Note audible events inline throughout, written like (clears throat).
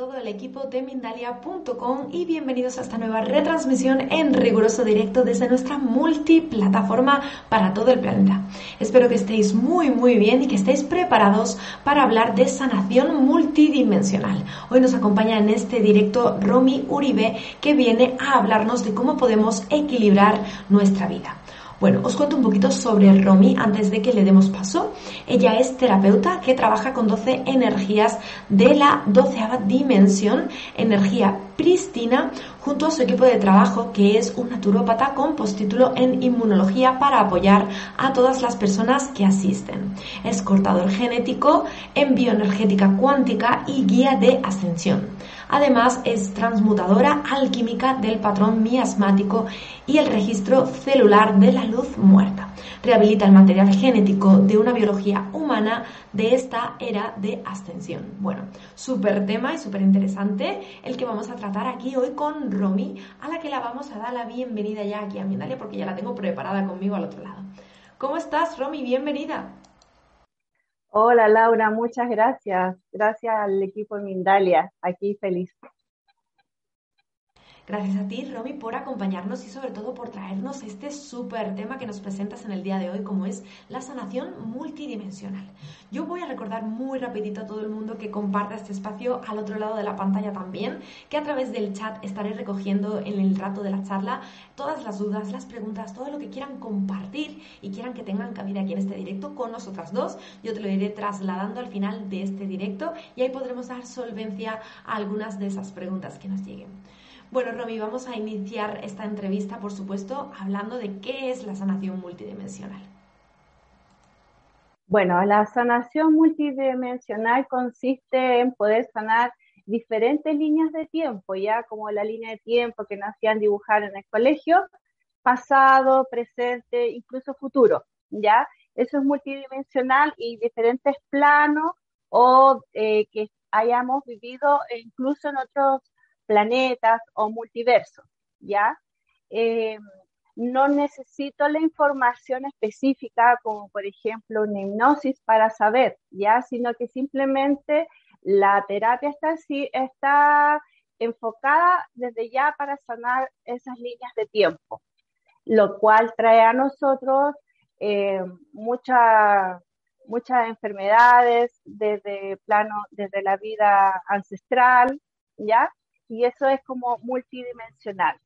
todo el equipo de Mindalia.com y bienvenidos a esta nueva retransmisión en riguroso directo desde nuestra multiplataforma para todo el planeta. Espero que estéis muy muy bien y que estéis preparados para hablar de sanación multidimensional. Hoy nos acompaña en este directo Romy Uribe que viene a hablarnos de cómo podemos equilibrar nuestra vida. Bueno, os cuento un poquito sobre Romy antes de que le demos paso. Ella es terapeuta que trabaja con 12 energías de la doceava dimensión, energía pristina, junto a su equipo de trabajo que es un naturópata con postítulo en inmunología para apoyar a todas las personas que asisten. Es cortador genético en bioenergética cuántica y guía de ascensión. Además, es transmutadora alquímica del patrón miasmático y el registro celular de la luz muerta. Rehabilita el material genético de una biología humana de esta era de ascensión. Bueno, súper tema y súper interesante el que vamos a tratar aquí hoy con Romy, a la que la vamos a dar la bienvenida ya aquí a Mindalia porque ya la tengo preparada conmigo al otro lado. ¿Cómo estás, Romy? Bienvenida. Hola Laura, muchas gracias. Gracias al equipo de Mindalia. Aquí feliz. Gracias a ti, Romy, por acompañarnos y sobre todo por traernos este súper tema que nos presentas en el día de hoy, como es la sanación multidimensional. Yo voy a recordar muy rapidito a todo el mundo que comparta este espacio al otro lado de la pantalla también, que a través del chat estaré recogiendo en el rato de la charla todas las dudas, las preguntas, todo lo que quieran compartir y quieran que tengan cabida aquí en este directo con nosotras dos. Yo te lo iré trasladando al final de este directo y ahí podremos dar solvencia a algunas de esas preguntas que nos lleguen. Bueno, Romy, vamos a iniciar esta entrevista, por supuesto, hablando de qué es la sanación multidimensional. Bueno, la sanación multidimensional consiste en poder sanar diferentes líneas de tiempo, ya como la línea de tiempo que nos hacían dibujar en el colegio, pasado, presente, incluso futuro, ¿ya? Eso es multidimensional y diferentes planos o eh, que hayamos vivido incluso en otros planetas o multiversos, ¿ya? Eh, no necesito la información específica como por ejemplo una hipnosis para saber, ¿ya? Sino que simplemente la terapia está, está enfocada desde ya para sanar esas líneas de tiempo, lo cual trae a nosotros eh, muchas enfermedades desde plano, desde la vida ancestral, ¿ya? Y eso es como multidimensional.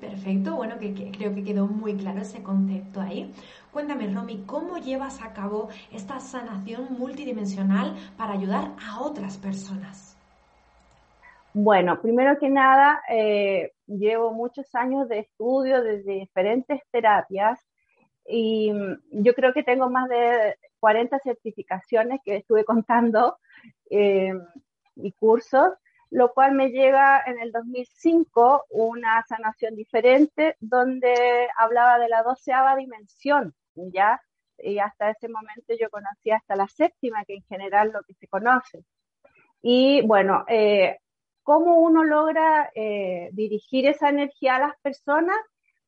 perfecto, bueno, que, creo que quedó muy claro ese concepto ahí. Cuéntame, Romy, ¿cómo llevas a cabo esta sanación multidimensional para ayudar a otras personas? Bueno, primero que nada, eh, llevo muchos años de estudio de diferentes terapias y yo creo que tengo más de 40 certificaciones que estuve contando eh, y cursos, lo cual me llega en el 2005 una sanación diferente donde hablaba de la doceava dimensión, ¿ya? Y hasta ese momento yo conocía hasta la séptima, que en general lo que se conoce. Y bueno, eh, ¿cómo uno logra eh, dirigir esa energía a las personas?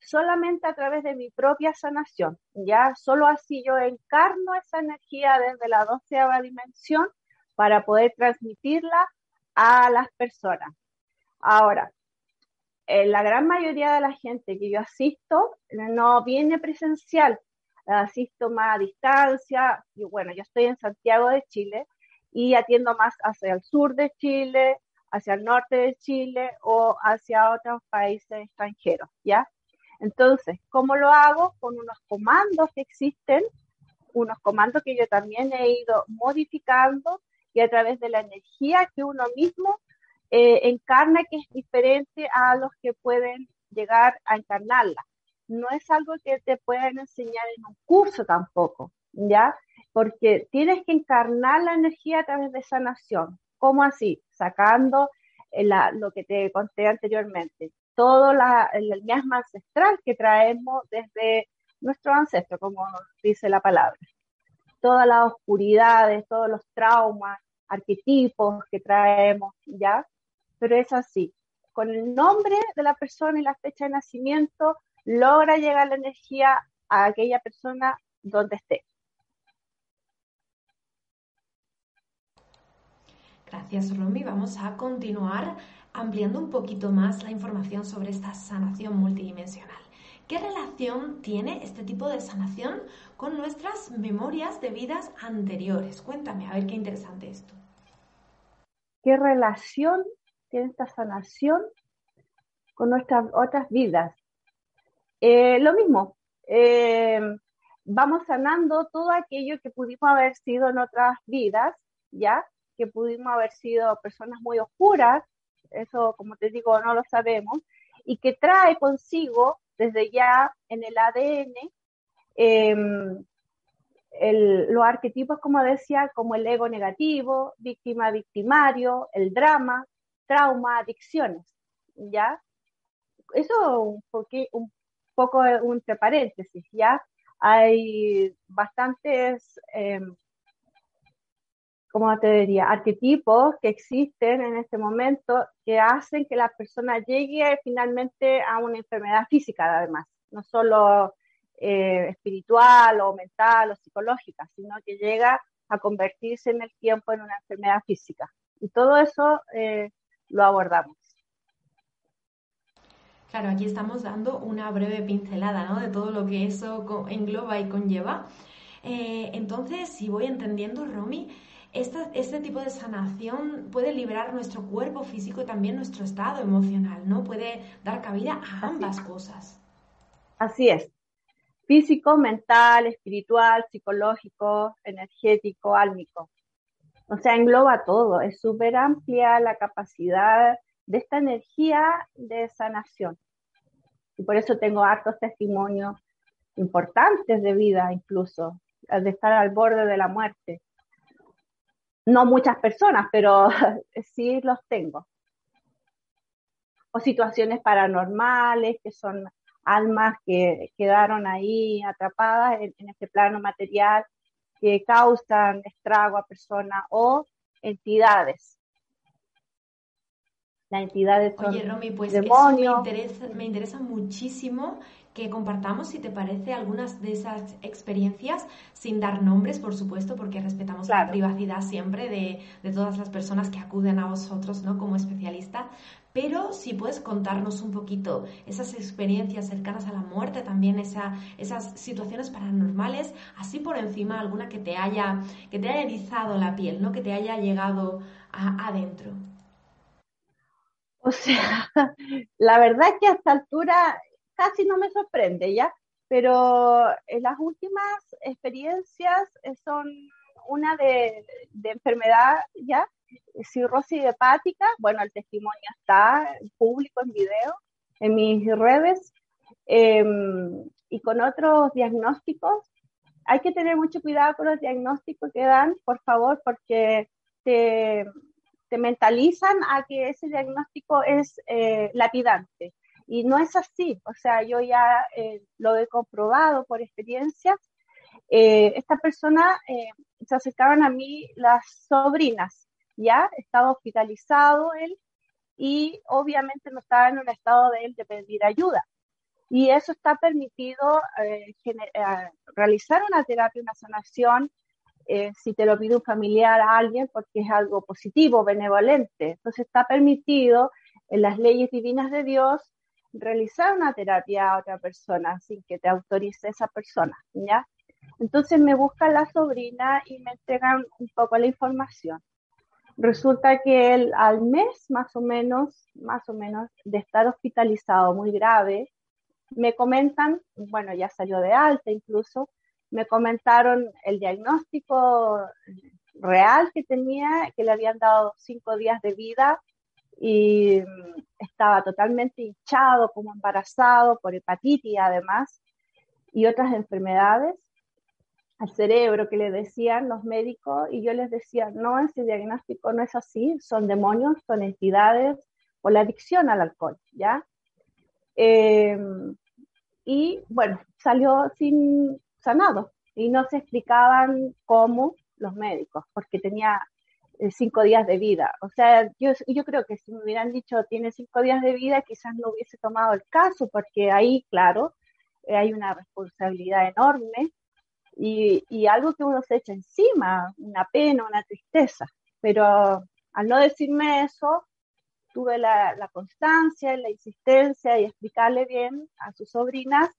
Solamente a través de mi propia sanación, ya solo así yo encarno esa energía desde la doceava dimensión para poder transmitirla a las personas. Ahora, eh, la gran mayoría de la gente que yo asisto no viene presencial, asisto más a distancia, bueno, yo estoy en Santiago de Chile y atiendo más hacia el sur de Chile, hacia el norte de Chile o hacia otros países extranjeros, ¿ya? Entonces, ¿cómo lo hago? Con unos comandos que existen, unos comandos que yo también he ido modificando y a través de la energía que uno mismo eh, encarna, que es diferente a los que pueden llegar a encarnarla. No es algo que te puedan enseñar en un curso tampoco, ¿ya? Porque tienes que encarnar la energía a través de sanación. ¿Cómo así? Sacando eh, lo que te conté anteriormente, todo el miasma ancestral que traemos desde nuestro ancestro, como dice la palabra. Todas las oscuridades, todos los traumas, arquetipos que traemos, ¿ya? Pero es así. Con el nombre de la persona y la fecha de nacimiento, logra llegar la energía a aquella persona donde esté. Gracias, Romy. Vamos a continuar ampliando un poquito más la información sobre esta sanación multidimensional. ¿Qué relación tiene este tipo de sanación con nuestras memorias de vidas anteriores? Cuéntame, a ver qué interesante esto. ¿Qué relación tiene esta sanación con nuestras otras vidas? Eh, lo mismo, eh, vamos sanando todo aquello que pudimos haber sido en otras vidas, ¿ya? Que pudimos haber sido personas muy oscuras, eso como te digo no lo sabemos, y que trae consigo desde ya en el ADN em, los arquetipos, como decía, como el ego negativo, víctima victimario, el drama, trauma, adicciones, ¿ya? Eso un, un poco entre paréntesis, ¿ya? Hay bastantes em, como te diría, arquetipos que existen en este momento que hacen que la persona llegue finalmente a una enfermedad física, además, no solo eh, espiritual o mental o psicológica, sino que llega a convertirse en el tiempo en una enfermedad física. Y todo eso eh, lo abordamos. Claro, aquí estamos dando una breve pincelada ¿no? de todo lo que eso engloba y conlleva. Eh, entonces, si voy entendiendo, Romy, este tipo de sanación puede liberar nuestro cuerpo físico y también nuestro estado emocional, ¿no? Puede dar cabida a ambas cosas. Así es. Físico, mental, espiritual, psicológico, energético, álmico. O sea, engloba todo. Es súper amplia la capacidad de esta energía de sanación. Y por eso tengo hartos testimonios importantes de vida, incluso, de estar al borde de la muerte no muchas personas, pero (laughs) sí los tengo. O situaciones paranormales, que son almas que quedaron ahí atrapadas en, este plano material, que causan estrago a personas o entidades. Las entidades son Oye, Romy, pues demonios. me interesa, me interesa muchísimo que compartamos, si te parece, algunas de esas experiencias sin dar nombres, por supuesto, porque respetamos la privacidad siempre de, de, todas las personas que acuden a vosotros ¿no? como especialista. Pero si puedes contarnos un poquito esas experiencias cercanas a la muerte, también esa, esas situaciones paranormales, así por encima alguna que te haya, que te haya erizado la piel, ¿no? que te haya llegado adentro. O sea, (laughs) la verdad es que a esta altura casi no me sorprende, ¿ya? Pero en las últimas experiencias eh, son una de, enfermedad, ¿ya? Cirrosis hepática, bueno, el testimonio está público en video en mis redes, em, y con otros diagnósticos. Hay que tener mucho cuidado con los diagnósticos que dan, por favor, porque te, mentalizan a que ese diagnóstico es eh, lapidante. Y no es así, o sea, yo ya eh, lo he comprobado por experiencia. Eh, esta persona eh, se acercaban a mí las sobrinas, ya estaba hospitalizado él y obviamente no estaba en un estado de él de pedir ayuda. Y eso está permitido realizar una terapia, una sanación, si te lo pide un familiar a alguien, porque es algo positivo, benevolente. Entonces está permitido en las leyes divinas de Dios realizar una terapia a otra persona sin que te autorice esa persona, ¿ya? Entonces me buscan la sobrina y me entregan un poco la información. Resulta que él al mes más o menos, más o menos, de estar hospitalizado muy grave, me comentan, bueno, ya salió de alta incluso, me comentaron el diagnóstico real que tenía, que le habían dado cinco días de vida y mm, estaba totalmente hinchado, como embarazado por hepatitis además y otras enfermedades al cerebro que le decían los médicos y yo les decía, no, ese diagnóstico no es así, son demonios, son entidades o la adicción al alcohol, ¿ya? Em, y bueno, salió sin sanado y no se explicaban cómo los médicos, porque tenía cinco días de vida. O sea, yo, yo creo que si me hubieran dicho tiene cinco días de vida, quizás no hubiese tomado el caso, porque ahí, claro, eh, hay una responsabilidad enorme y, y, algo que uno se echa encima, una pena, una tristeza. Pero al no decirme eso, tuve la, la constancia y la insistencia y explicarle bien a sus sobrinas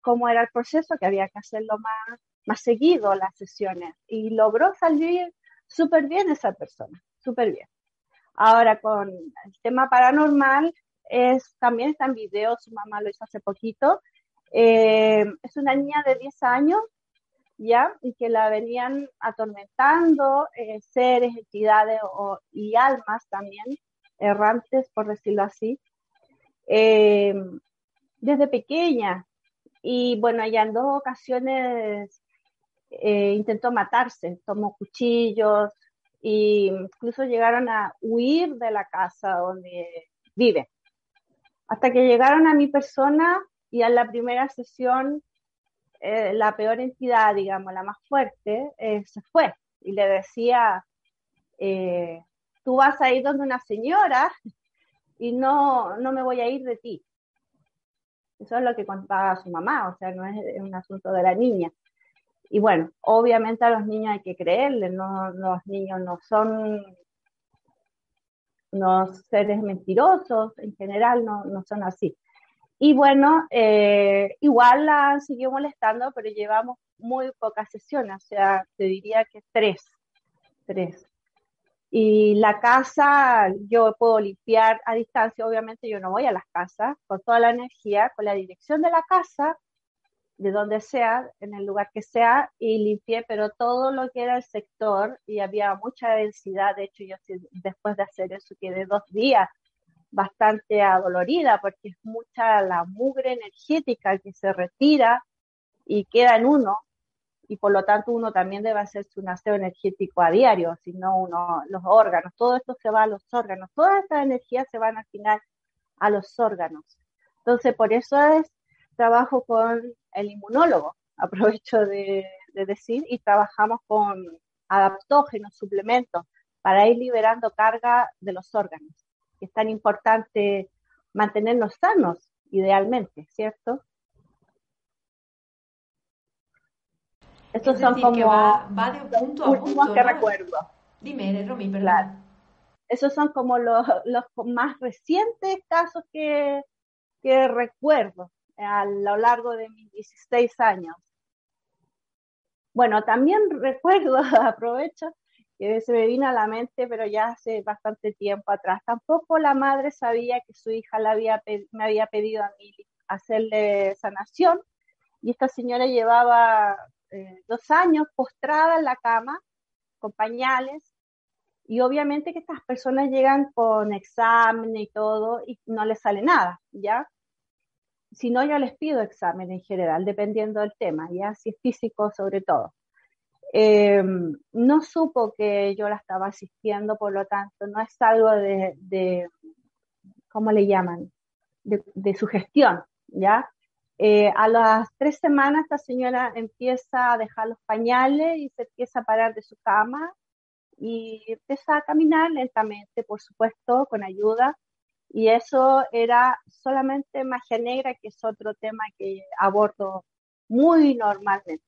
cómo era el proceso, que había que hacerlo más, más seguido las sesiones. Y logró salir súper bien esa persona, súper bien. Ahora con el tema paranormal, es, también está en video, su mamá lo hizo hace poquito. Eh, es una niña de 10 años, ¿ya? Y que la venían atormentando eh, seres, entidades y almas también, errantes, por decirlo así, eh, desde pequeña. Y bueno, ella en dos ocasiones intentó matarse, tomó cuchillos e incluso llegaron a huir de la casa donde vive. Hasta que llegaron a mi persona y a la primera sesión, eh, la peor entidad, digamos, la más fuerte, eh, se fue y le decía, eh, tú vas a ir donde una señora y no, no me voy a ir de ti. Eso es lo que contaba su mamá, o sea, no es un asunto de la niña. Y bueno, obviamente a los niños hay que creerle, no, los niños no son unos seres mentirosos, en general no, no son así. Y bueno, eh, igual la siguió molestando, pero llevamos muy pocas sesiones, o sea, te diría que tres, tres. Y la casa, yo puedo limpiar a distancia, obviamente yo no voy a las casas, con toda la energía, con la dirección de la casa, de donde sea, en el lugar que sea, y limpié, pero todo lo que era el sector, y había mucha densidad, de hecho yo después de hacer eso quedé dos días bastante adolorida, porque es mucha la mugre energética que se retira y queda en uno, y por lo tanto uno también debe hacer su aseo energético a diario, si no uno, los órganos, todo esto se va a los órganos, todas estas energías se van al final a los órganos. Entonces, por eso es trabajo con el inmunólogo, (laughs) aprovecho de, decir, y trabajamos con adaptógenos, suplementos, para ir liberando carga de los órganos. Es tan importante mantenernos sanos, idealmente, ¿cierto? Estos son como va, de punto a punto, que recuerdo. Dime, Romy, perdón. Esos son como los, los más recientes casos que, que recuerdo a lo largo de mis 16 años. Bueno, también (laughs) recuerdo, aprovecho, que se me vino a la mente, pero ya hace bastante tiempo atrás. Tampoco la madre sabía que su hija me había pedido a mí hacerle sanación y esta señora llevaba eh, dos años postrada en la cama con pañales y obviamente que estas personas llegan con examen y todo y no les sale nada, ¿ya? Si no, yo les pido examen en general, dependiendo del tema, ya si es físico sobre todo. Eh, no supo que yo la estaba asistiendo, por lo tanto, no es algo de, de ¿cómo le llaman? De, de sugestión, ¿ya? Eh, a las tres semanas esta señora empieza a dejar los pañales y se empieza a parar de su cama y empieza a caminar lentamente, por supuesto, con ayuda y eso era solamente magia negra, que es otro tema que abordo muy normalmente.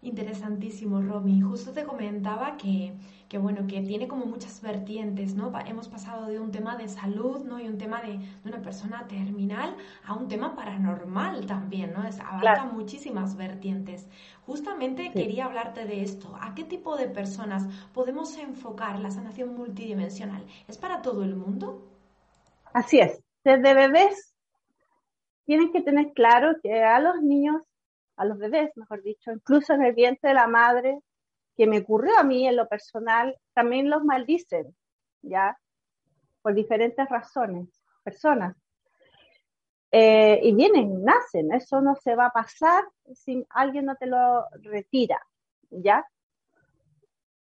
Interesantísimo, Romy. Justo te comentaba que, que, bueno, que tiene como muchas vertientes, ¿no? Hemos pasado de un tema de salud, ¿no? Y un tema de, una persona terminal a un tema paranormal también, ¿no? Es, abarca muchísimas vertientes. Justamente quería hablarte de esto. ¿A qué tipo de personas podemos enfocar la sanación multidimensional? ¿Es para todo el mundo? Así es. Desde bebés tienen que tener claro que a los niños a los bebés, mejor dicho, incluso en el vientre de la madre, que me ocurrió a mí en lo personal, también los maldicen, ¿ya? Por diferentes razones, personas. Eh, y vienen, nacen, eso no se va a pasar si alguien no te lo retira, ¿ya?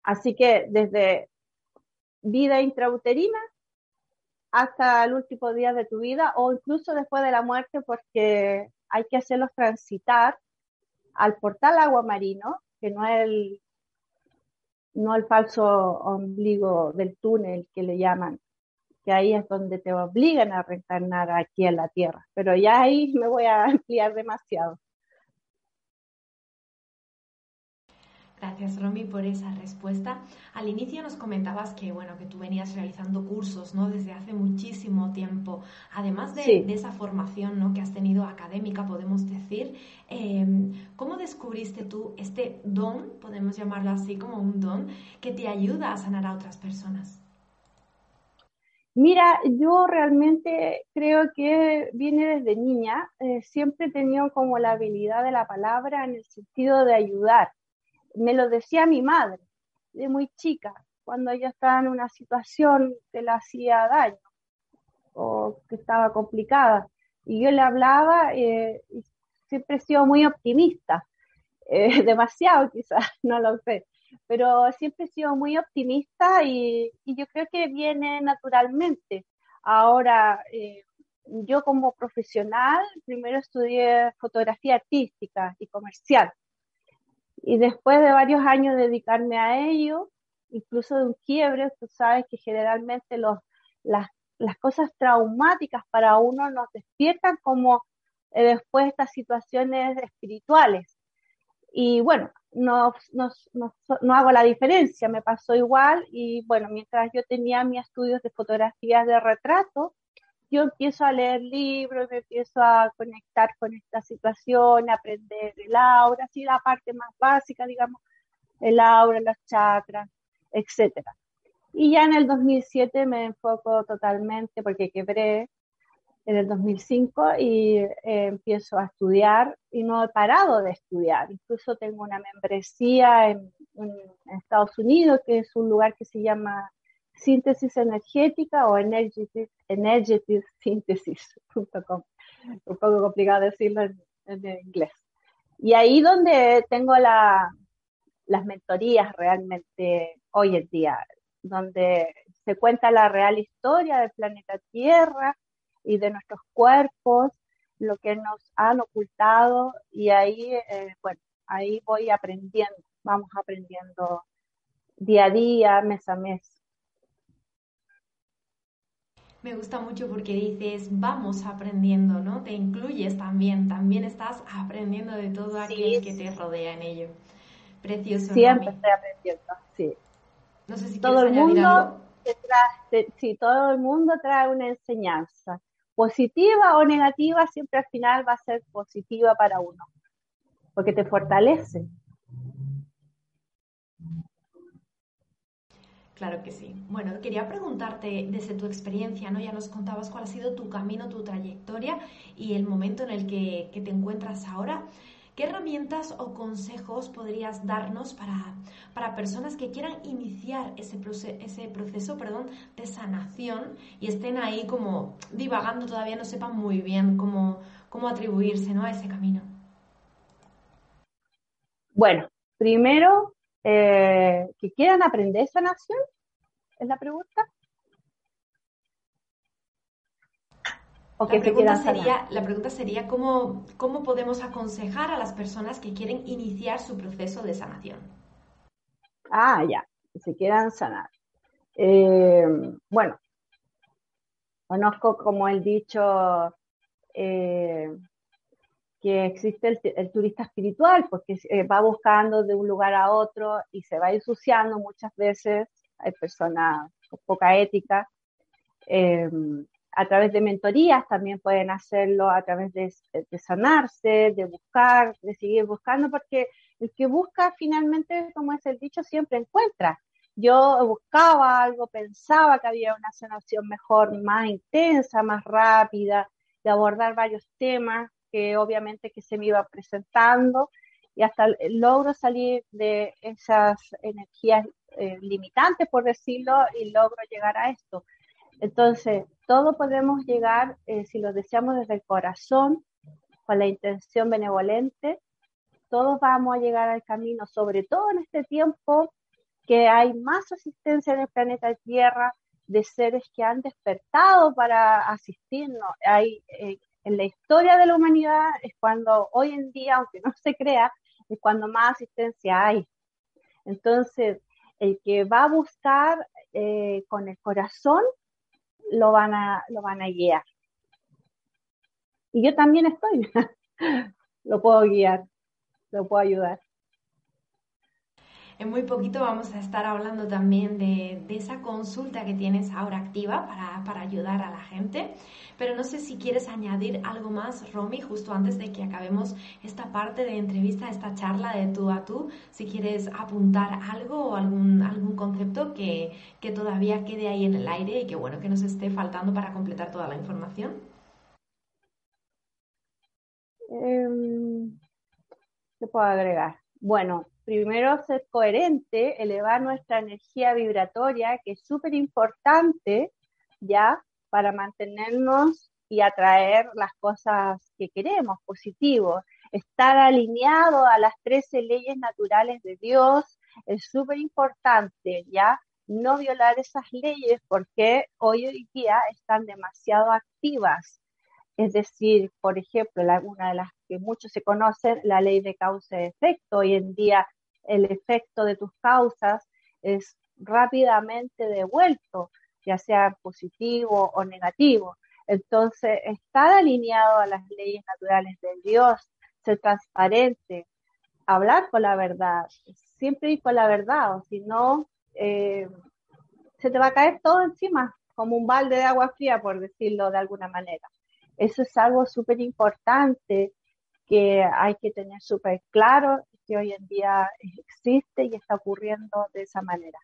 Así que desde vida intrauterina hasta el último día de tu vida o incluso después de la muerte porque hay que hacerlos transitar al portal agua marino, que no es el, no el falso ombligo del túnel que le llaman, que ahí es donde te obligan a reencarnar aquí en la Tierra. Pero ya ahí me voy a (laughs) ampliar demasiado. Gracias, Romy, por esa respuesta. Al inicio nos comentabas que, bueno, que tú venías realizando cursos, ¿no? Desde hace muchísimo tiempo. Además de, esa formación, ¿no? Que has tenido académica, podemos decir. Em, ¿Cómo descubriste tú este don, podemos llamarlo así como un don, que te ayuda a sanar a otras personas? Mira, yo realmente creo que viene desde niña. Eh, siempre he tenido como la habilidad de la palabra en el sentido de ayudar me lo decía mi madre, de muy chica, cuando ella estaba en una situación que le hacía daño o que estaba complicada. Y yo le hablaba eh, y siempre he sido muy optimista, (laughs) eh, demasiado quizás, (laughs) no lo sé, pero siempre he sido muy optimista y, yo creo que viene naturalmente. Ahora, eh, yo como profesional, primero estudié fotografía artística y comercial y después de varios años dedicarme a ello, incluso de un quiebre, tú sabes que generalmente los, las, las cosas traumáticas para uno nos despiertan como eh, después estas situaciones espirituales. Y bueno, no, no, no, no, hago la diferencia, me pasó igual y bueno, mientras yo tenía mis estudios de fotografías de retrato, yo empiezo a leer libros, me empiezo a conectar con esta situación, a aprender el aura, así la parte más básica, digamos, el aura, las chakras, etcétera. Y ya en el 2007 me enfoco totalmente porque quebré en el 2005 y eh, empiezo a estudiar y no he parado de estudiar. Incluso tengo una membresía en, en Estados Unidos, que es un lugar que se llama síntesis energética o energeticsynthesis.com. Un poco complicado decirlo en, inglés. Y ahí donde tengo la, las mentorías realmente hoy en día, donde se cuenta la real historia del planeta Tierra y de nuestros cuerpos, lo que nos han ocultado y ahí, eh, bueno, ahí voy aprendiendo, vamos aprendiendo día a día, mes a mes. Me gusta mucho porque dices, vamos aprendiendo, ¿no? Te incluyes también, también estás aprendiendo de todo aquel que te rodea en ello. Precioso. Siempre estoy aprendiendo, sí. No sé si todo el mundo trae, sí, todo el mundo trae una enseñanza, positiva o negativa, siempre al final va a ser positiva para uno, porque te fortalece. Claro que sí. Bueno, quería preguntarte desde tu experiencia, ¿no? Ya nos contabas cuál ha sido tu camino, tu trayectoria y el momento en el que, te encuentras ahora. ¿Qué herramientas o consejos podrías darnos para, para personas que quieran iniciar ese, ese proceso perdón, de sanación y estén ahí como divagando, todavía no sepan muy bien cómo, cómo atribuirse ¿no? a ese camino? Bueno, primero eh, que quieran aprender sanación, es la pregunta. la, pregunta sería, la pregunta sería ¿cómo, cómo podemos aconsejar a las personas que quieren iniciar su proceso de sanación. Ah, ya, que se quieran sanar. Eh, bueno, conozco como el dicho, eh, que existe el, turista espiritual, porque eh, va buscando de un lugar a otro y se va ensuciando muchas veces. Hay personas con poca ética. Em, a través de mentorías también pueden hacerlo, a través de, de, sanarse, de buscar, de seguir buscando, porque el que busca finalmente, como es el dicho, siempre encuentra. Yo buscaba algo, pensaba que había una sanación mejor, más intensa, más rápida, de abordar varios temas, que obviamente que se me iba presentando y hasta logro salir de esas energías eh, limitantes, por decirlo, y logro llegar a esto. Entonces, todo podemos llegar, eh, si lo deseamos desde el corazón, con la intención benevolente, todos vamos a llegar al camino, sobre todo en este tiempo que hay más asistencia en el planeta Tierra de seres que han despertado para asistirnos. Hay eh, en la historia de la humanidad es cuando hoy en día, aunque no se crea, es cuando más asistencia hay. Entonces, el que va a buscar eh, con el corazón, lo van, a, lo van a guiar. Y yo también estoy, (laughs) lo puedo guiar, lo puedo ayudar. En muy poquito vamos a estar hablando también de, esa consulta que tienes ahora activa para, ayudar a la gente. Pero no sé si quieres añadir algo más, Romy, justo antes de que acabemos esta parte de entrevista, esta charla de tú a tú. Si quieres apuntar algo o algún, concepto que, que todavía quede ahí en el aire y que bueno, que nos esté faltando para completar toda la información. Em, ¿Qué puedo agregar? Bueno, primero ser coherente, elevar nuestra energía vibratoria, que es súper importante, ¿ya? Para mantenernos y atraer las cosas que queremos, positivos. Estar alineado a las 13 leyes naturales de Dios es súper importante, ¿ya? No violar esas leyes porque hoy en día están demasiado activas. Es decir, por ejemplo, una de las que muchos se conocen, la ley de causa y efecto. Hoy en día el efecto de tus causas es rápidamente devuelto, ya sea positivo o negativo. Entonces, estar alineado a las leyes naturales de Dios, ser transparente, hablar con la verdad, siempre ir con la verdad, o si no, eh, se te va a caer todo encima, como un balde de agua fría, por decirlo de alguna manera. Eso es algo súper importante que hay que tener súper claro que hoy en día existe y está ocurriendo de esa manera.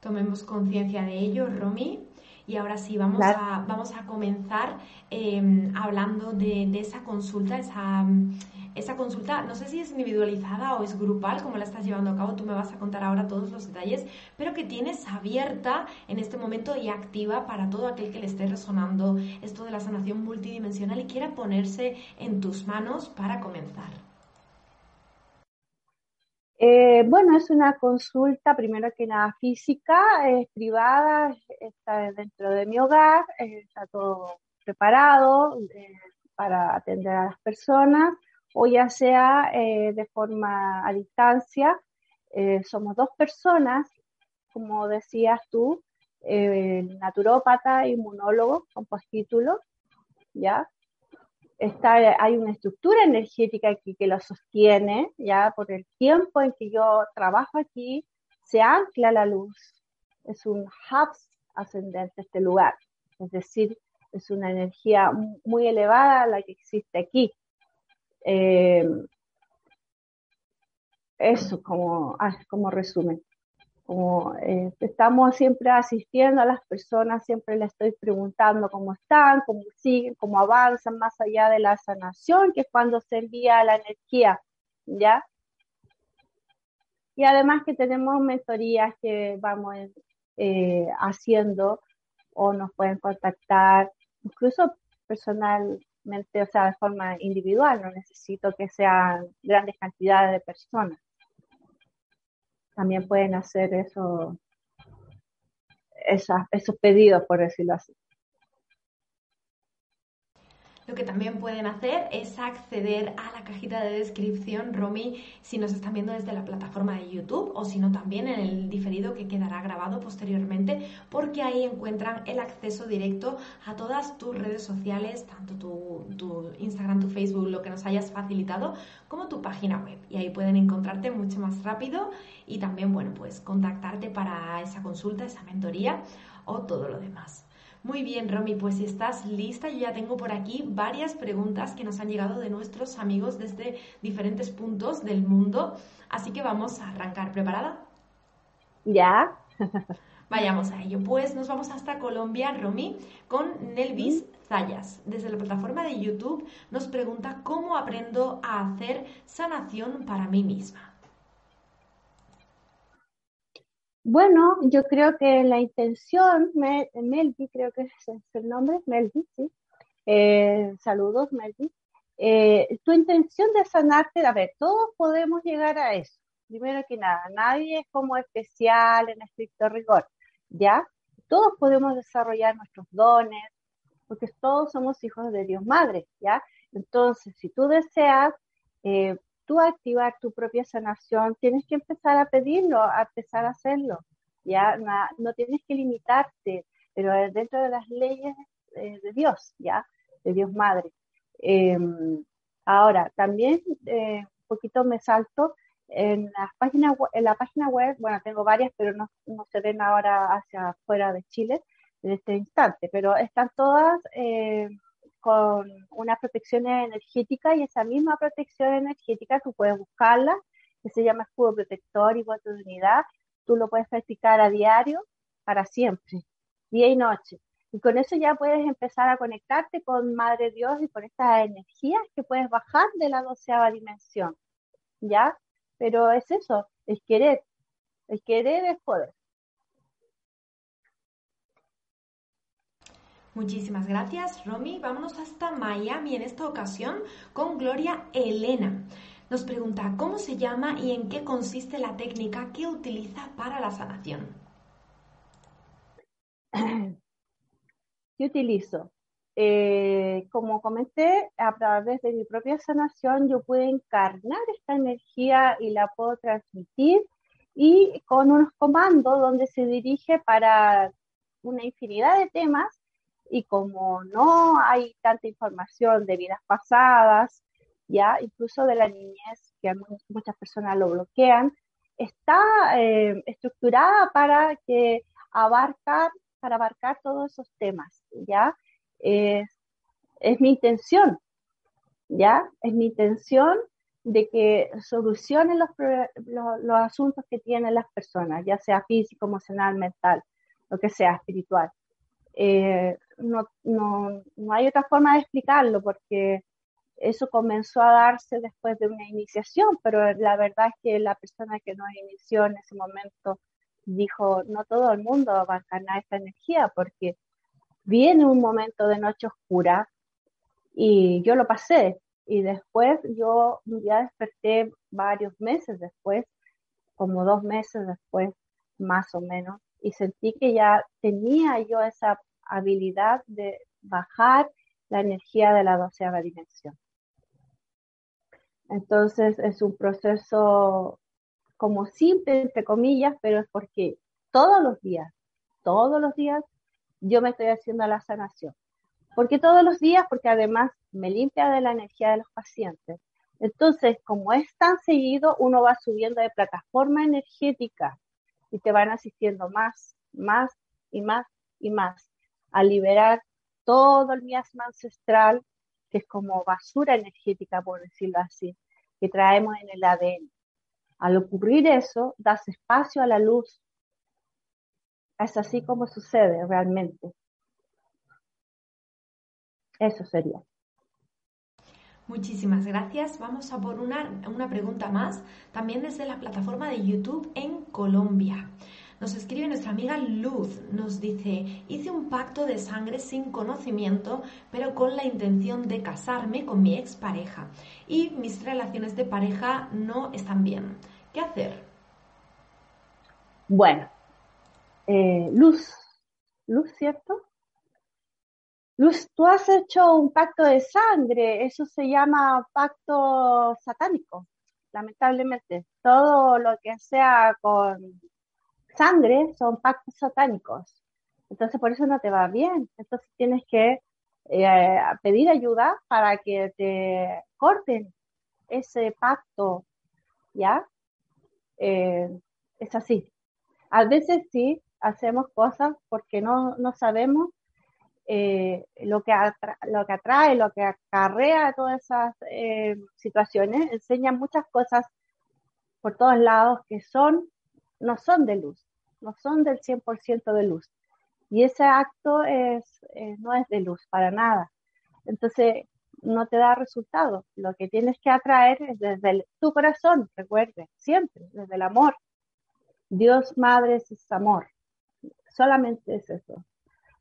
Tomemos conciencia de ello, Romy. Y ahora sí, vamos, a, vamos a comenzar em, hablando de, esa consulta, esa, esa consulta, no sé si es individualizada o es grupal, como la estás llevando a cabo, tú me vas a contar ahora todos los detalles, pero que tienes abierta en este momento y activa para todo aquel que le esté resonando esto de la sanación multidimensional y quiera ponerse en tus manos para comenzar. Eh, bueno, es una consulta, primero que nada, física, privada, está dentro de mi hogar, eh, está todo preparado eh, para atender a las personas, o ya sea de forma a distancia. somos dos personas, como decías tú, naturópata, inmunólogo con postítulo, ¿ya? Hay una estructura energética aquí que lo sostiene, ya por el tiempo en que yo trabajo aquí, se ancla la luz. Es un hub ascendente este lugar, es decir, es una energía muy elevada la que existe aquí. Eh, eso como, ah, como resumen como eh, estamos siempre asistiendo a las personas, siempre les estoy preguntando cómo están, cómo siguen, cómo avanzan más allá de la sanación, que es cuando se envía la energía, ¿ya? Y además que tenemos mentorías que vamos eh, haciendo o nos pueden contactar, incluso personalmente, o sea, de forma individual, no necesito que sean grandes cantidades de personas también pueden hacer eso, esos pedidos, por decirlo así. Lo que también pueden hacer es acceder a la cajita de descripción, Romy, si nos están viendo desde la plataforma de YouTube o si no también en el diferido que quedará grabado posteriormente, porque ahí encuentran el acceso directo a todas tus redes sociales, tanto tu, tu Instagram, tu Facebook, lo que nos hayas facilitado, como tu página web. Y ahí pueden encontrarte mucho más rápido y también, bueno, pues contactarte para esa consulta, esa mentoría o todo lo demás. Muy bien, Romy, pues si estás lista, yo ya tengo por aquí varias preguntas que nos han llegado de nuestros amigos desde diferentes puntos del mundo. Así que vamos a arrancar. ¿Preparada? Ya. (laughs) Vayamos a ello. Pues nos vamos hasta Colombia, Romy, con Nelvis Zayas. Desde la plataforma de YouTube nos pregunta cómo aprendo a hacer sanación para mí misma. Bueno, yo creo que la intención, Melvi, creo que es el nombre, Melvi, sí. Eh, saludos, Melvi. Eh, tu intención de sanarte, a ver, todos podemos llegar a eso. Primero que nada, nadie es como especial en estricto rigor, ¿ya? Todos podemos desarrollar nuestros dones, porque todos somos hijos de Dios Madre, ¿ya? Entonces, si tú deseas, eh, tú activar tu propia sanación, tienes que empezar a pedirlo, a empezar a hacerlo. Ya no, tienes que limitarte, pero dentro de las leyes eh, de Dios, ya, de Dios Madre. Em, ahora, también eh, un poquito me salto, En, las páginas, en la página web, bueno, tengo varias, pero no, no se ven ahora hacia afuera de Chile en este instante, pero están todas eh, con una protección energética y esa misma protección energética tú puedes buscarla, que se llama escudo protector y voto de unidad, tú lo puedes practicar a diario para siempre, día y noche. Y con eso ya puedes empezar a conectarte con Madre Dios y con estas energías que puedes bajar de la doceava dimensión. ¿Ya? Pero es eso, es querer. El querer es poder. Muchísimas gracias, Romy. Vámonos hasta Miami en esta ocasión con Gloria Elena. Nos pregunta cómo se llama y en qué consiste la técnica que utiliza para la sanación. (clears throat) ¿Qué utilizo? Eh, como comenté, a través de mi propia sanación yo puedo encarnar esta energía y la puedo transmitir y con unos comandos donde se dirige para una infinidad de temas y como no hay tanta información de vidas pasadas, ya incluso de la niñez, que muchas personas lo bloquean, está eh, estructurada para que abarcar para abarcar todos esos temas, ¿ya? Es, mi intención, ¿ya? Es mi intención de que solucionen los, los, asuntos que tienen las personas, ya sea físico, emocional, mental, lo que sea, espiritual. Eh, no, no, no, hay otra forma de explicarlo porque eso comenzó a darse después de una iniciación, pero la verdad es que la persona que nos inició en ese momento dijo, no todo el mundo va a encarnar esta energía porque viene un momento de noche oscura y yo lo pasé. Y después yo ya desperté varios meses después, como dos meses después más o menos, y sentí que ya tenía yo esa habilidad de bajar la energía de la doceava dimensión. Entonces es un proceso como simple, entre comillas, pero es porque todos los días, todos los días, yo me estoy haciendo la sanación. ¿Por qué todos los días? Porque además me limpia de la energía de los pacientes. Entonces, como es tan seguido, uno va subiendo de plataforma energética y te van asistiendo más, más y más y más a liberar todo el miasma ancestral, que es como basura energética, por decirlo así, que traemos en el ADN. Al ocurrir eso, das espacio a la luz. Es así como sucede realmente. Eso sería. Muchísimas gracias. Vamos a por una, una, pregunta más, también desde la plataforma de YouTube en Colombia. Nos escribe nuestra amiga Luz, nos dice, hice un pacto de sangre sin conocimiento, pero con la intención de casarme con mi expareja y mis relaciones de pareja no están bien. ¿Qué hacer? Bueno, eh, Luz, Luz, ¿cierto? Luz, tú has hecho un pacto de sangre, eso se llama pacto satánico, lamentablemente. Todo lo que sea con sangre son pactos satánicos. Entonces por eso no te va bien. Entonces tienes que eh, pedir ayuda para que te corten ese pacto, ¿ya? Eh, es así. A veces sí hacemos cosas porque no, no sabemos eh, lo, que lo que atrae, lo que acarrea todas esas situaciones. Enseñan muchas cosas por todos lados que son no son de luz, no son del 100% de luz. Y ese acto es, eh, no es de luz para nada. Entonces, no te da resultado. Lo que tienes que atraer es desde tu corazón, recuerde, siempre, desde el amor. Dios Madre es amor. Solamente es eso.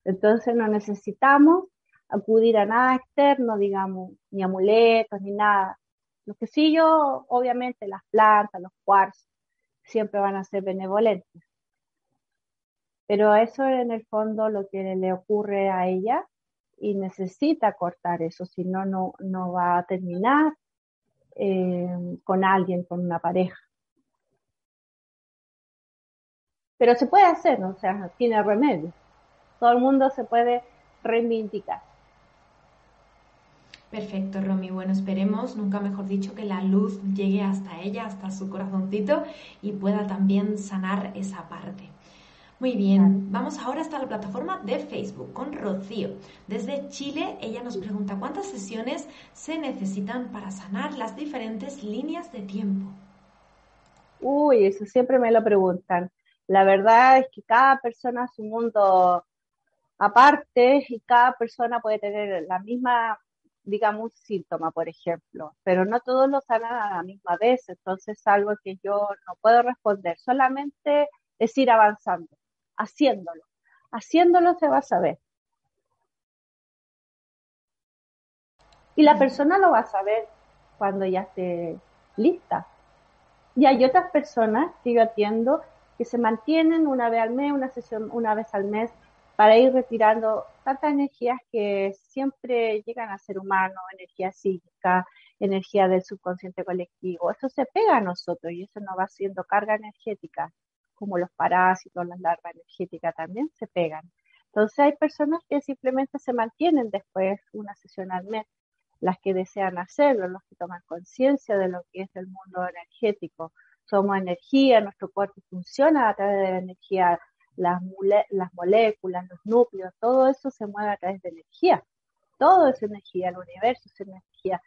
Entonces no necesitamos acudir a nada externo, digamos, ni amuletos, ni nada. Lo que sí yo, obviamente, las plantas, los cuarzos, siempre van a ser benevolentes. Pero eso en el fondo lo que le ocurre a ella y necesita cortar eso, si no, no va a terminar eh, con alguien, con una pareja. Pero se puede hacer, o sea, tiene remedio. Todo el mundo se puede reivindicar. Perfecto, Romy. Bueno, esperemos, nunca mejor dicho, que la luz llegue hasta ella, hasta su corazoncito y pueda también sanar esa parte. Muy bien, vamos ahora hasta la plataforma de Facebook con Rocío. Desde Chile, ella nos pregunta cuántas sesiones se necesitan para sanar las diferentes líneas de tiempo. Uy, eso siempre me lo preguntan. La verdad es que cada persona es un mundo aparte y cada persona puede tener la misma digamos, un síntoma, por ejemplo, pero no todos lo sanan a la misma vez, entonces es algo que yo no puedo responder, solamente es ir avanzando, haciéndolo. Haciéndolo se va a saber. Y la persona lo va a saber cuando ya esté lista. Y hay otras personas que yo atiendo que se mantienen una vez al mes, una sesión una vez al mes, para ir retirando tantas energías que siempre llegan al ser humano, energía psíquica, energía del subconsciente colectivo. Eso se pega a nosotros y eso nos va haciendo carga energética, como los parásitos, las larvas energéticas también se pegan. Entonces hay personas que simplemente se mantienen después una sesión al mes, las que desean hacerlo, los que toman conciencia de lo que es el mundo energético. Somos energía, nuestro cuerpo funciona a través de la energía las, las moléculas, los núcleos, todo eso se mueve a través de energía. Todo es energía, el universo es energía.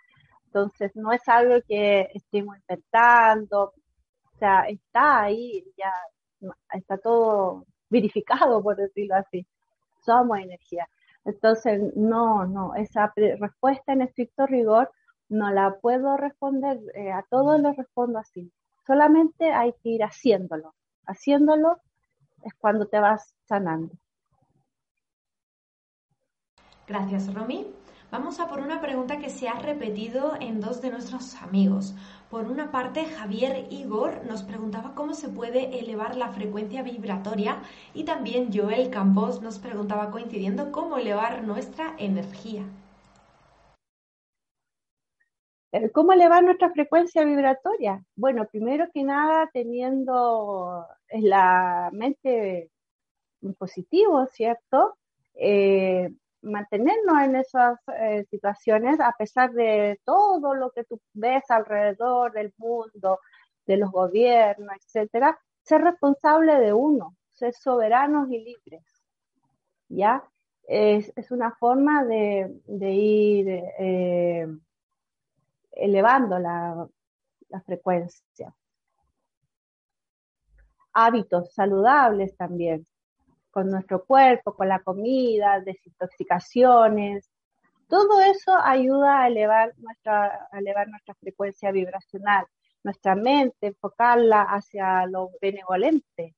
Entonces, no es algo que estemos inventando, o sea, está ahí, ya está todo verificado, (laughs) por decirlo así. Somos energía. Entonces, no, no, esa respuesta en estricto rigor no la puedo responder, eh, a todos lo respondo así. Solamente hay que ir haciéndolo, haciéndolo es cuando te vas sanando. Gracias, Romy. Vamos a por una pregunta que se ha repetido en dos de nuestros amigos. Por una parte, Javier Igor nos preguntaba cómo se puede elevar la frecuencia vibratoria y también Joel Campos nos preguntaba coincidiendo cómo elevar nuestra energía. Eh, ¿Cómo elevar nuestra frecuencia vibratoria? Bueno, primero que nada, teniendo la mente en positivo, ¿cierto? Eh, mantenernos en esas eh, situaciones a pesar de todo lo que tú ves alrededor del mundo, de los gobiernos, etcétera, ser responsable de uno, ser soberanos y libres, ¿ya? Es, una forma de, ir elevando la, frecuencia. Hábitos saludables también, con nuestro cuerpo, con la comida, desintoxicaciones. Todo eso ayuda a elevar nuestra, a elevar nuestra frecuencia vibracional, nuestra mente, enfocarla hacia lo benevolente.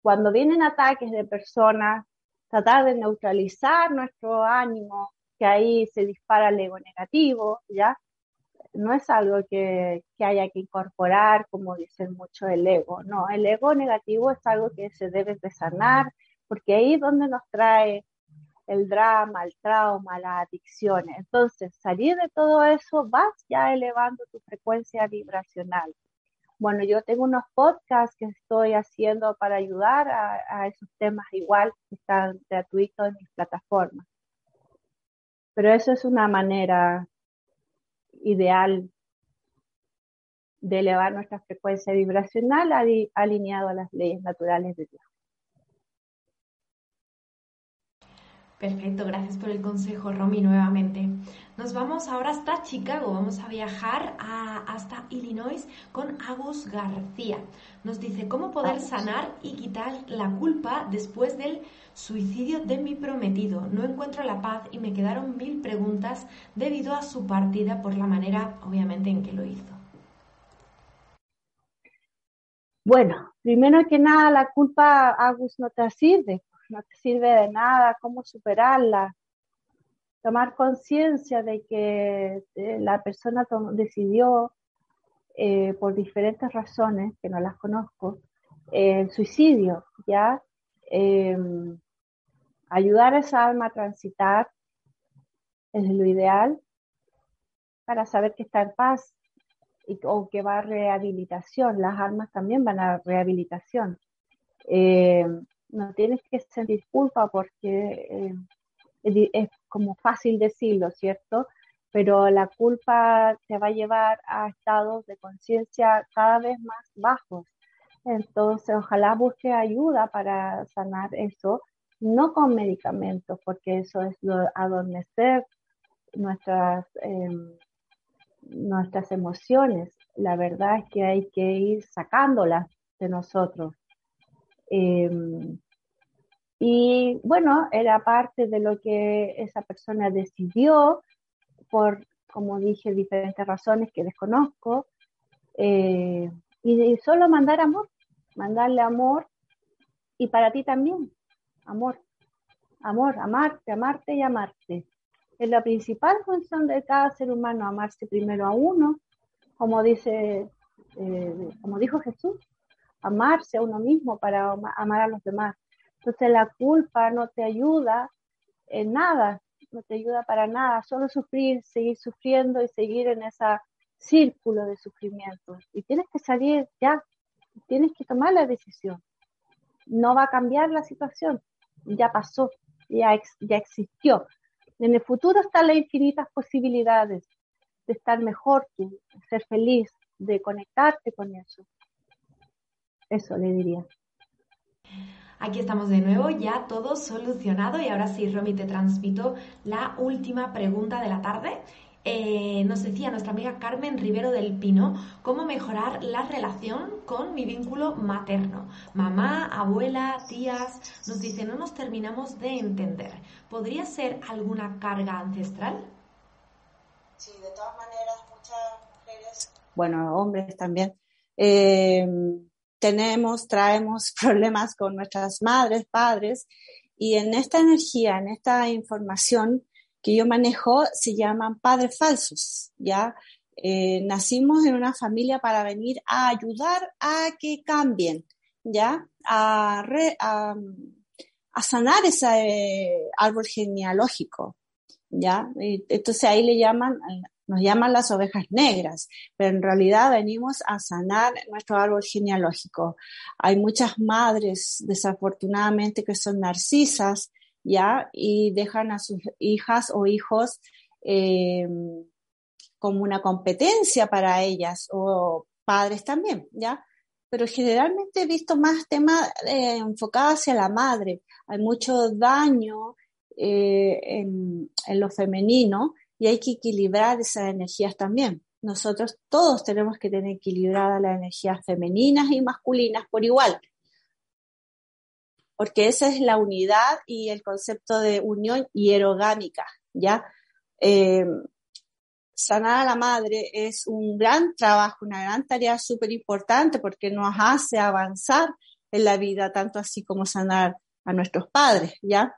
Cuando vienen ataques de personas, tratar de neutralizar nuestro ánimo, que ahí se dispara el ego negativo, ¿ya? No es algo que, haya que incorporar, como dicen mucho, el ego, no, el ego negativo es algo que se debe de sanar, porque ahí es donde nos trae el drama, el trauma, las adicciones. Entonces, salir de todo eso, vas ya elevando tu frecuencia vibracional. Bueno, yo tengo unos podcasts que estoy haciendo para ayudar a, a esos temas igual, que están gratuitos en mis plataformas. Pero eso es una manera ideal de elevar nuestra frecuencia vibracional alineado a las leyes naturales de Dios. Perfecto, gracias por el consejo, Romy, nuevamente. Nos vamos ahora hasta Chicago, vamos a viajar hasta Illinois con Agus García. Nos dice cómo poder sanar y quitar la culpa después del suicidio de mi prometido. No encuentro la paz y me quedaron mil preguntas debido a su partida por la manera, obviamente, en que lo hizo. Bueno, primero que nada, la culpa, Agus, no te sirve no te sirve de nada, cómo superarla. Tomar conciencia de que eh, la persona decidió eh, por diferentes razones, que no las conozco, el suicidio, ¿ya? Em, ayudar a esa alma a transitar es lo ideal para saber que está en paz y, o que va a rehabilitación. Las almas también van a rehabilitación. Em, no tienes que sentir culpa porque eh, es como fácil decirlo, ¿cierto? Pero la culpa te va a llevar a estados de conciencia cada vez más bajos. Entonces, ojalá busque ayuda para sanar eso, no con medicamentos, porque eso es adormecer nuestras, em, nuestras emociones. La verdad es que hay que ir sacándolas de nosotros. Em, y bueno, era parte de lo que esa persona decidió por, como dije, diferentes razones que desconozco. Eh, y, solo mandar amor, mandarle amor y para ti también, amor, amor, amarte, amarte y amarte. Es la principal función de cada ser humano, amarse primero a uno, como dice, eh, como dijo Jesús, amarse a uno mismo para amar a los demás. Entonces la culpa no te ayuda en nada, no te ayuda para nada, solo sufrir, seguir sufriendo y seguir en ese círculo de sufrimiento. Y tienes que salir ya, tienes que tomar la decisión. No va a cambiar la situación, ya pasó, ya, ya existió. En el futuro están las infinitas posibilidades de estar mejor, de ser feliz, de conectarte con eso. Eso le diría. Aquí estamos de nuevo, ya todo solucionado y ahora sí, Romy, te transmito la última pregunta de la tarde. Eh, nos decía nuestra amiga Carmen Rivero del Pino cómo mejorar la relación con mi vínculo materno. Mamá, abuela, tías, nos dice, no nos terminamos de entender. ¿Podría ser alguna carga ancestral? Sí, de todas maneras, muchas mujeres. Bueno, hombres también. Eh, tenemos, traemos (laughs) problemas con nuestras madres, padres, y en esta energía, en esta información que yo manejo, se llaman padres falsos, ¿ya? Eh, nacimos en una familia para venir a ayudar a que cambien, ¿ya? A, a, sanar ese eh, árbol genealógico, ¿ya? entonces ahí le llaman nos llaman las ovejas negras, pero en realidad venimos a sanar nuestro árbol genealógico. Hay muchas madres, desafortunadamente, que son narcisas, ¿ya? Y dejan a sus hijas o hijos eh, como una competencia para ellas, o padres también, ¿ya? Pero generalmente he visto más temas eh, enfocados hacia la madre. Hay mucho daño eh, en, en lo femenino y hay que equilibrar esas energías también. Nosotros todos tenemos que tener equilibradas las energías femeninas y masculinas por igual, porque esa es la unidad y el concepto de unión hierogámica, ¿ya? Eh, sanar a la madre es un gran trabajo, una gran tarea súper importante porque nos hace avanzar en la vida, tanto así como sanar a nuestros padres, ¿ya?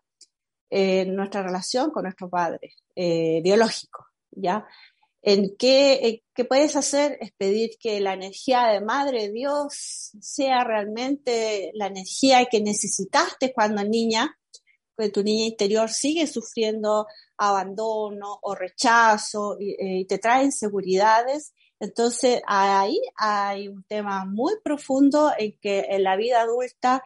en nuestra relación con nuestro padre eh, biológico, ¿ya? En qué, qué puedes hacer es pedir que la energía de Madre Dios sea realmente la energía que necesitaste cuando niña, que tu niña interior sigue sufriendo abandono o rechazo y, eh, te trae inseguridades. Entonces ahí hay un tema muy profundo en que en la vida adulta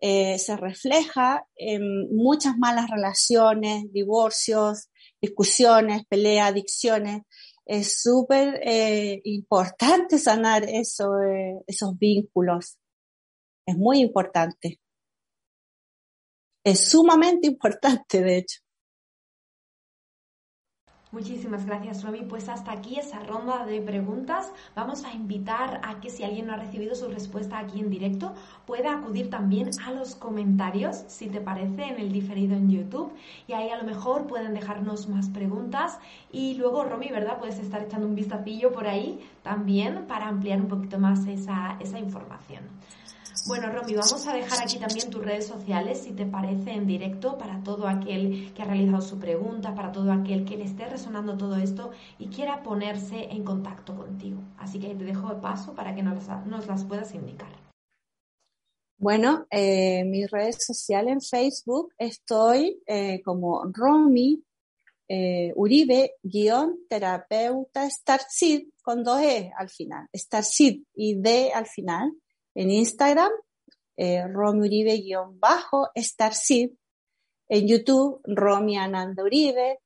eh, se refleja en muchas malas relaciones, divorcios, discusiones, peleas, adicciones. Es súper eh, importante sanar eso, eh, esos vínculos. Es muy importante. Es sumamente (laughs) importante, de hecho. Muchísimas gracias, Romy. Pues hasta aquí esa ronda de preguntas. Vamos a invitar a que si alguien no ha recibido su respuesta aquí en directo, pueda acudir también a los comentarios, si te parece, en el diferido en YouTube. Y ahí a lo mejor pueden dejarnos más preguntas. Y luego, Romy, ¿verdad? Puedes estar echando un vistacillo por ahí también para ampliar un poquito más esa, esa información. Bueno, Romy, vamos a dejar aquí también tus redes sociales, si te parece, en directo para todo aquel que ha realizado su pregunta, para todo aquel que le esté resonando todo esto y quiera ponerse en contacto contigo. Así que te dejo de paso para que nos, las puedas indicar. Bueno, eh, mis redes sociales en Facebook estoy eh, como Romy eh, Uribe, guion terapeuta Starseed con dos E al final, Starseed y D al final en Instagram, eh, Uribe-Starseed. En YouTube, Romy Ananda Uribe.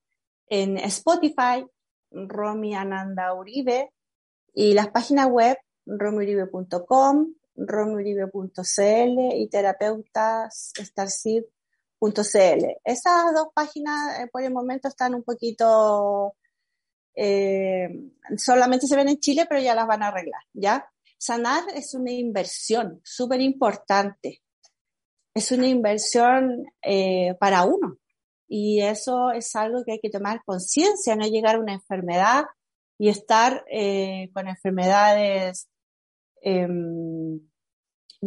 En Spotify, Romy Ananda Uribe. Y las páginas web, romyuribe.com, romyuribe.cl y terapeutastarseed.cl. Esas dos páginas eh, por el momento están un poquito, eh, solamente se ven en Chile, pero ya las van a arreglar, ¿ya? Sanar es una inversión súper importante. Es una inversión eh, para uno. Y eso es algo que hay que tomar conciencia, no llegar a una enfermedad y estar eh, con enfermedades em,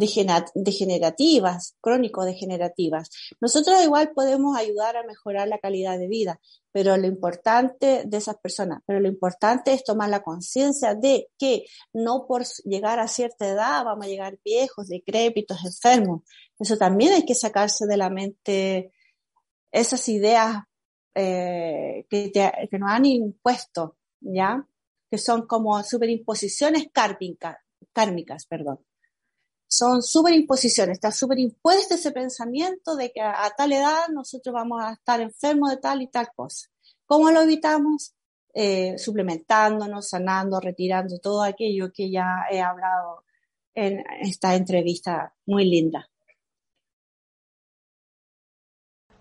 degenerativas, crónico-degenerativas. Nosotros igual podemos ayudar a mejorar la calidad de vida, pero lo importante de esas personas, pero lo importante es tomar la conciencia de que no por llegar a cierta edad vamos a llegar viejos, decrépitos, enfermos. Eso también hay que sacarse de la mente esas ideas eh, que, que nos han impuesto, ¿ya? Que son como superimposiciones kármicas, kármicas, perdón son superimposiciones, está superimpuesto ese pensamiento de que a, tal edad nosotros vamos a estar enfermos de tal y tal cosa. ¿Cómo lo evitamos? Eh, suplementándonos, sanando, retirando todo aquello que ya he hablado en esta entrevista muy linda.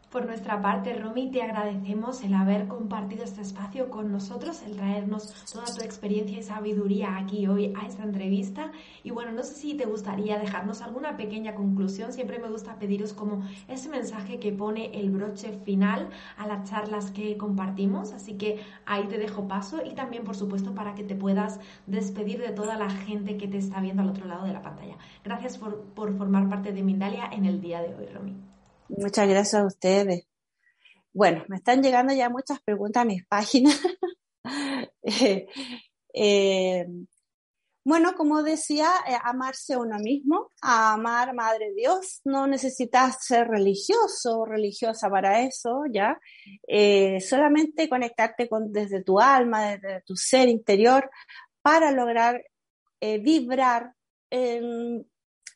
Por nuestra parte, Romy, te agradecemos el haber compartido este espacio con nosotros, el traernos toda tu experiencia y sabiduría aquí hoy a esta entrevista. Y bueno, no sé si te gustaría dejarnos alguna pequeña conclusión. Siempre me gusta pediros como ese mensaje que pone el broche final a las charlas que compartimos. Así que ahí te dejo paso y también, por supuesto, para que te puedas despedir de toda la gente que te está viendo al otro lado de la pantalla. Gracias por, por formar parte de Mindalia en el día de hoy, Romy. Muchas gracias a ustedes. Bueno, me están llegando ya muchas preguntas a mis páginas. (laughs) Eh, eh, bueno, como decía, eh, amarse a uno mismo, a amar Madre Dios, no necesitas ser religioso o religiosa para eso, ¿ya? solamente conectarte con, desde tu alma, desde tu ser interior, para lograr vibrar en,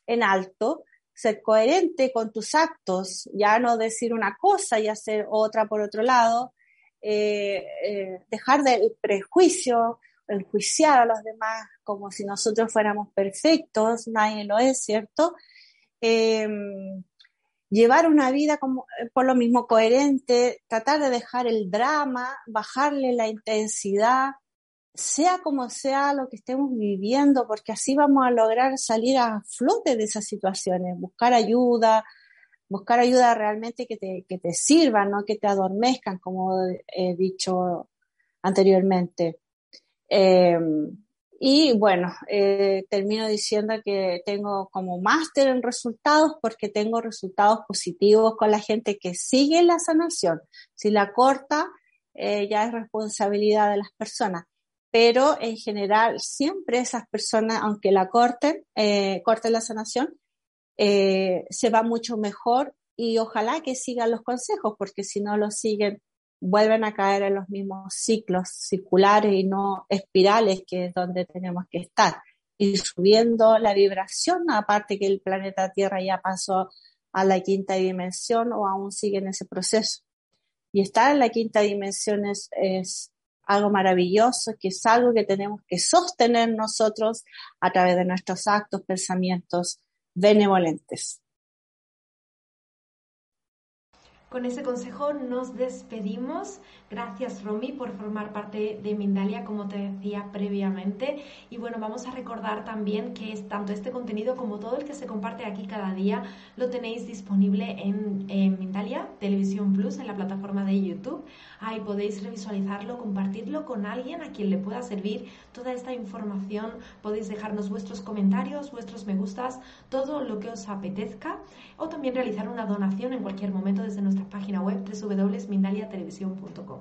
en alto ser coherente con tus actos, ya no decir una cosa y hacer otra por otro lado, eh, eh, dejar del prejuicio, enjuiciar a los demás como si nosotros fuéramos perfectos, nadie lo es, ¿cierto? Em, llevar una vida como, por lo mismo coherente, tratar de dejar el drama, bajarle la intensidad, sea como sea lo que estemos viviendo, porque así vamos a lograr salir a flote de esas situaciones, buscar ayuda, buscar ayuda realmente que te, que te sirva, no que te adormezcan, como he dicho anteriormente. Em, y bueno, eh, termino diciendo que tengo como máster en resultados porque tengo resultados positivos con la gente que sigue la sanación. Si la corta, eh, ya es responsabilidad de las personas pero en general siempre esas personas, aunque la corten, eh, corten la sanación, eh, se va mucho mejor y ojalá que sigan los consejos, porque si no los siguen, vuelven a caer en los mismos ciclos circulares y no espirales, que es donde tenemos que estar. Y subiendo la vibración, aparte que el planeta Tierra ya pasó a la quinta dimensión o aún sigue en ese proceso. Y estar en la quinta dimensión es, es algo maravilloso, que es algo que tenemos que sostener nosotros a través de nuestros actos, pensamientos benevolentes. Con ese consejo nos despedimos. Gracias Romy por formar parte de Mindalia, como te decía previamente. Y bueno, vamos a recordar también que es tanto este contenido como todo el que se comparte aquí cada día lo tenéis disponible en, en Mindalia Televisión Plus, en la plataforma de YouTube. Ahí podéis revisualizarlo, compartirlo con alguien a quien le pueda servir toda esta información. Podéis dejarnos vuestros comentarios, vuestros me gustas, todo lo que os apetezca o también realizar una donación en cualquier momento desde página web www.mindaliatelevisión.com.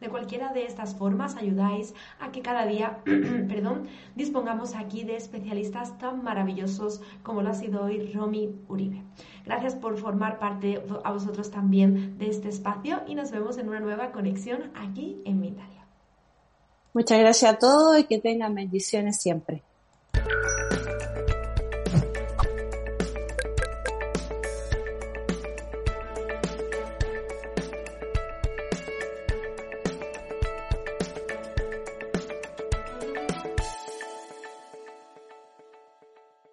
De cualquiera de estas formas ayudáis a que cada día, (clears throat) perdón, dispongamos aquí de especialistas tan maravillosos como lo ha sido hoy Romy Uribe. Gracias por formar parte a vosotros también de este espacio y nos vemos en una nueva conexión aquí en Mindalia. Muchas gracias a todos y que tengan bendiciones siempre.